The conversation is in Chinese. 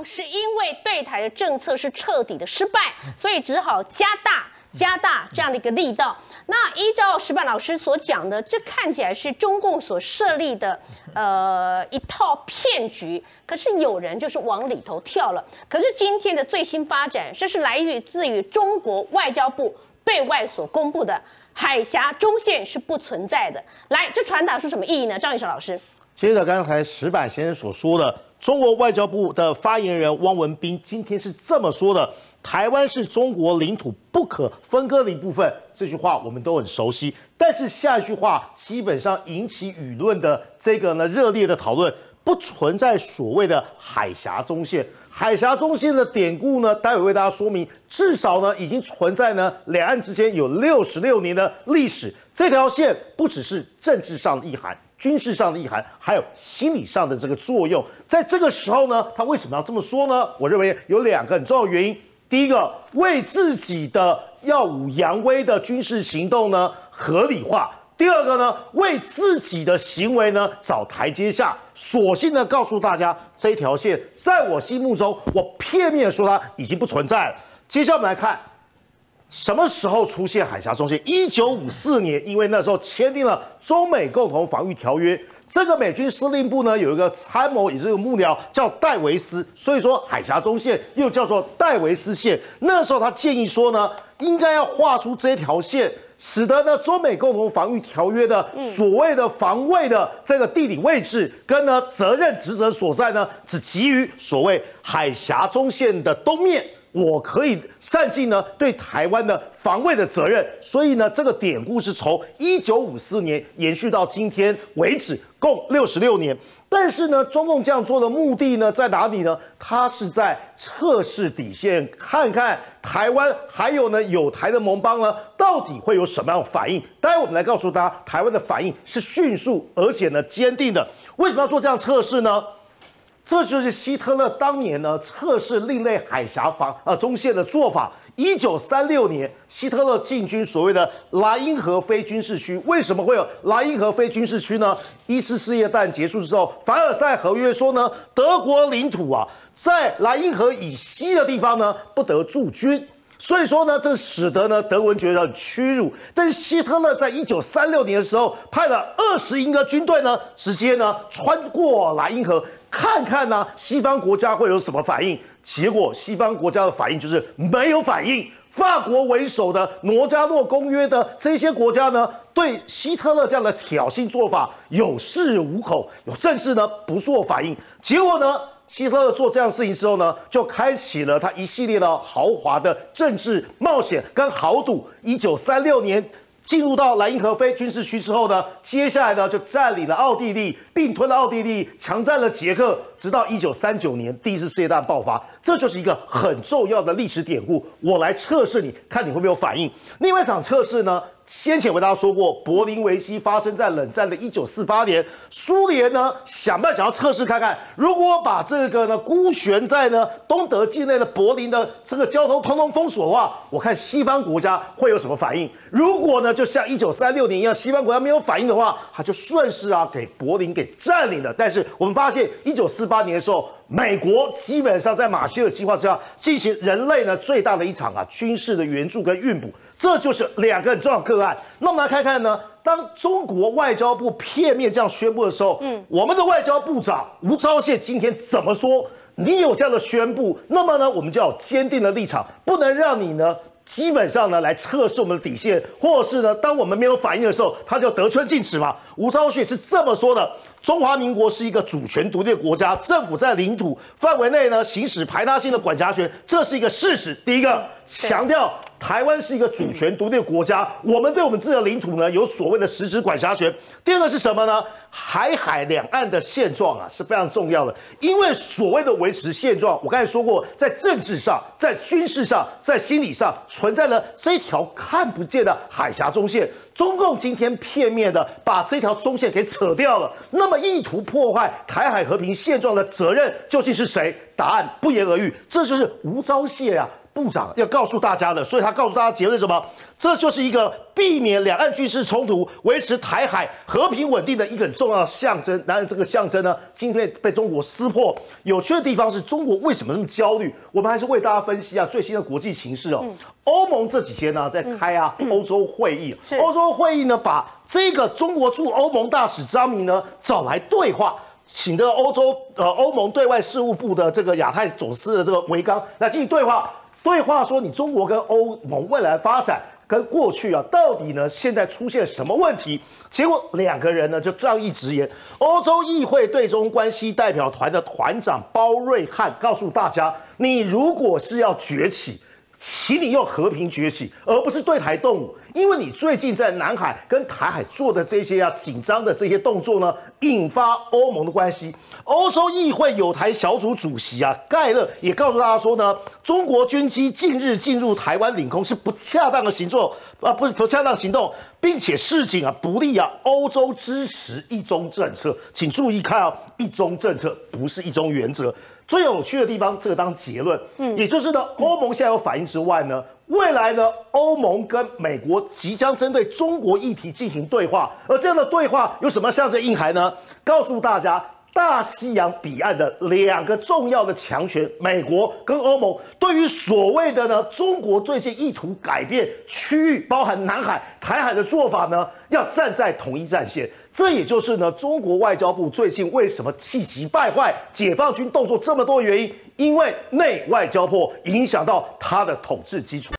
方是因为对台的政策是彻底的失败，所以只好加大加大这样的一个力道。那依照石板老师所讲的，这看起来是中共所设立的呃一套骗局，可是有人就是往里头跳了。可是今天的最新发展，这是来自于中国外交部对外所公布的海峡中线是不存在的。来，这传达出什么意义呢？张宇生老师，接着刚才石板先生所说的，中国外交部的发言人汪文斌今天是这么说的。台湾是中国领土不可分割的一部分，这句话我们都很熟悉。但是下一句话基本上引起舆论的这个呢热烈的讨论，不存在所谓的海峡中线。海峡中线的典故呢，待会为大家说明。至少呢，已经存在呢，两岸之间有六十六年的历史。这条线不只是政治上的意涵、军事上的意涵，还有心理上的这个作用。在这个时候呢，他为什么要这么说呢？我认为有两个很重要的原因。第一个，为自己的耀武扬威的军事行动呢合理化；第二个呢，为自己的行为呢找台阶下，索性呢告诉大家，这条线在我心目中，我片面说它已经不存在了。接下来我们来看，什么时候出现海峡中线？一九五四年，因为那时候签订了中美共同防御条约。这个美军司令部呢有一个参谋，也是个幕僚，叫戴维斯，所以说海峡中线又叫做戴维斯线。那时候他建议说呢，应该要画出这条线，使得呢中美共同防御条约的所谓的防卫的这个地理位置跟呢责任职责所在呢，只基于所谓海峡中线的东面。我可以善尽呢对台湾的防卫的责任，所以呢，这个典故是从一九五四年延续到今天为止，共六十六年。但是呢，中共这样做的目的呢，在哪里呢？他是在测试底线，看看台湾还有呢有台的盟邦呢，到底会有什么样的反应。待会我们来告诉大家，台湾的反应是迅速而且呢坚定的。为什么要做这样测试呢？这就是希特勒当年呢测试另类海峡防呃中线的做法。一九三六年，希特勒进军所谓的莱茵河非军事区。为什么会有莱茵河非军事区呢？一次世界大战结束之后，凡尔赛合约说呢，德国领土啊在莱茵河以西的地方呢不得驻军。所以说呢，这使得呢德文觉得很屈辱。但是希特勒在一九三六年的时候，派了二十英个军队呢，直接呢穿过莱茵河。看看呢，西方国家会有什么反应？结果西方国家的反应就是没有反应。法国为首的罗加诺公约的这些国家呢，对希特勒这样的挑衅做法有恃无恐，有甚至呢不做反应。结果呢，希特勒做这样事情之后呢，就开启了他一系列的豪华的政治冒险跟豪赌。一九三六年。进入到莱茵河非军事区之后呢，接下来呢就占领了奥地利，并吞了奥地利，强占了捷克，直到一九三九年第一次世界大战爆发，这就是一个很重要的历史典故。我来测试你，看你会不会有反应。另外一场测试呢？先前为大家说过，柏林围棋发生在冷战的一九四八年，苏联呢想办法想要测试看看，如果把这个呢孤悬在呢东德境内的柏林的这个交通通通封锁的话，我看西方国家会有什么反应？如果呢就像一九三六年一样，西方国家没有反应的话，他就顺势啊给柏林给占领了。但是我们发现一九四八年的时候，美国基本上在马歇尔计划之下进行人类呢最大的一场啊军事的援助跟运补。这就是两个很重要个案。那我们来看看呢，当中国外交部片面这样宣布的时候，嗯，我们的外交部长吴钊燮今天怎么说？你有这样的宣布，那么呢，我们就要坚定的立场，不能让你呢，基本上呢来测试我们的底线，或是呢，当我们没有反应的时候，他就得寸进尺嘛。吴钊燮是这么说的：中华民国是一个主权独立的国家，政府在领土范围内呢行使排他性的管辖权，这是一个事实。第一个强调。台湾是一个主权独立的国家，我们对我们自己的领土呢有所谓的实质管辖权。第二个是什么呢？海海两岸的现状啊是非常重要的，因为所谓的维持现状，我刚才说过，在政治上、在军事上、在心理上存在了这条看不见的海峡中线。中共今天片面的把这条中线给扯掉了，那么意图破坏台海和平现状的责任究竟是谁？答案不言而喻，这就是吴钊燮啊。部长要告诉大家的，所以他告诉大家结论什么？这就是一个避免两岸军事冲突、维持台海和平稳定的一个很重要的象征。然而，这个象征呢，今天被中国撕破。有趣的地方是中国为什么那么焦虑？我们还是为大家分析啊最新的国际形势哦。欧盟这几天呢在开啊欧洲会议，欧洲会议呢把这个中国驻欧盟大使张明呢找来对话。请的欧洲呃欧盟对外事务部的这个亚太总司的这个维刚来进行对话，对话说你中国跟欧盟未来发展跟过去啊到底呢现在出现什么问题？结果两个人呢就仗义直言，欧洲议会对中关系代表团的团长包瑞汉告诉大家，你如果是要崛起。请你用和平崛起，而不是对台动武，因为你最近在南海跟台海做的这些啊紧张的这些动作呢，引发欧盟的关系。欧洲议会有台小组主席啊盖勒也告诉大家说呢，中国军机近日进入台湾领空是不恰当的行动啊，不是不恰当行动，并且示警啊不利啊欧洲支持一中政策，请注意看啊，一中政策不是一中原则。最有趣的地方，这个当结论，嗯，也就是呢，欧盟现在有反应之外呢，未来呢，欧盟跟美国即将针对中国议题进行对话，而这样的对话有什么象征意涵呢？告诉大家，大西洋彼岸的两个重要的强权，美国跟欧盟，对于所谓的呢，中国最近意图改变区域，包含南海、台海的做法呢，要站在统一战线。这也就是呢，中国外交部最近为什么气急败坏，解放军动作这么多原因，因为内外交迫影响到他的统治基础。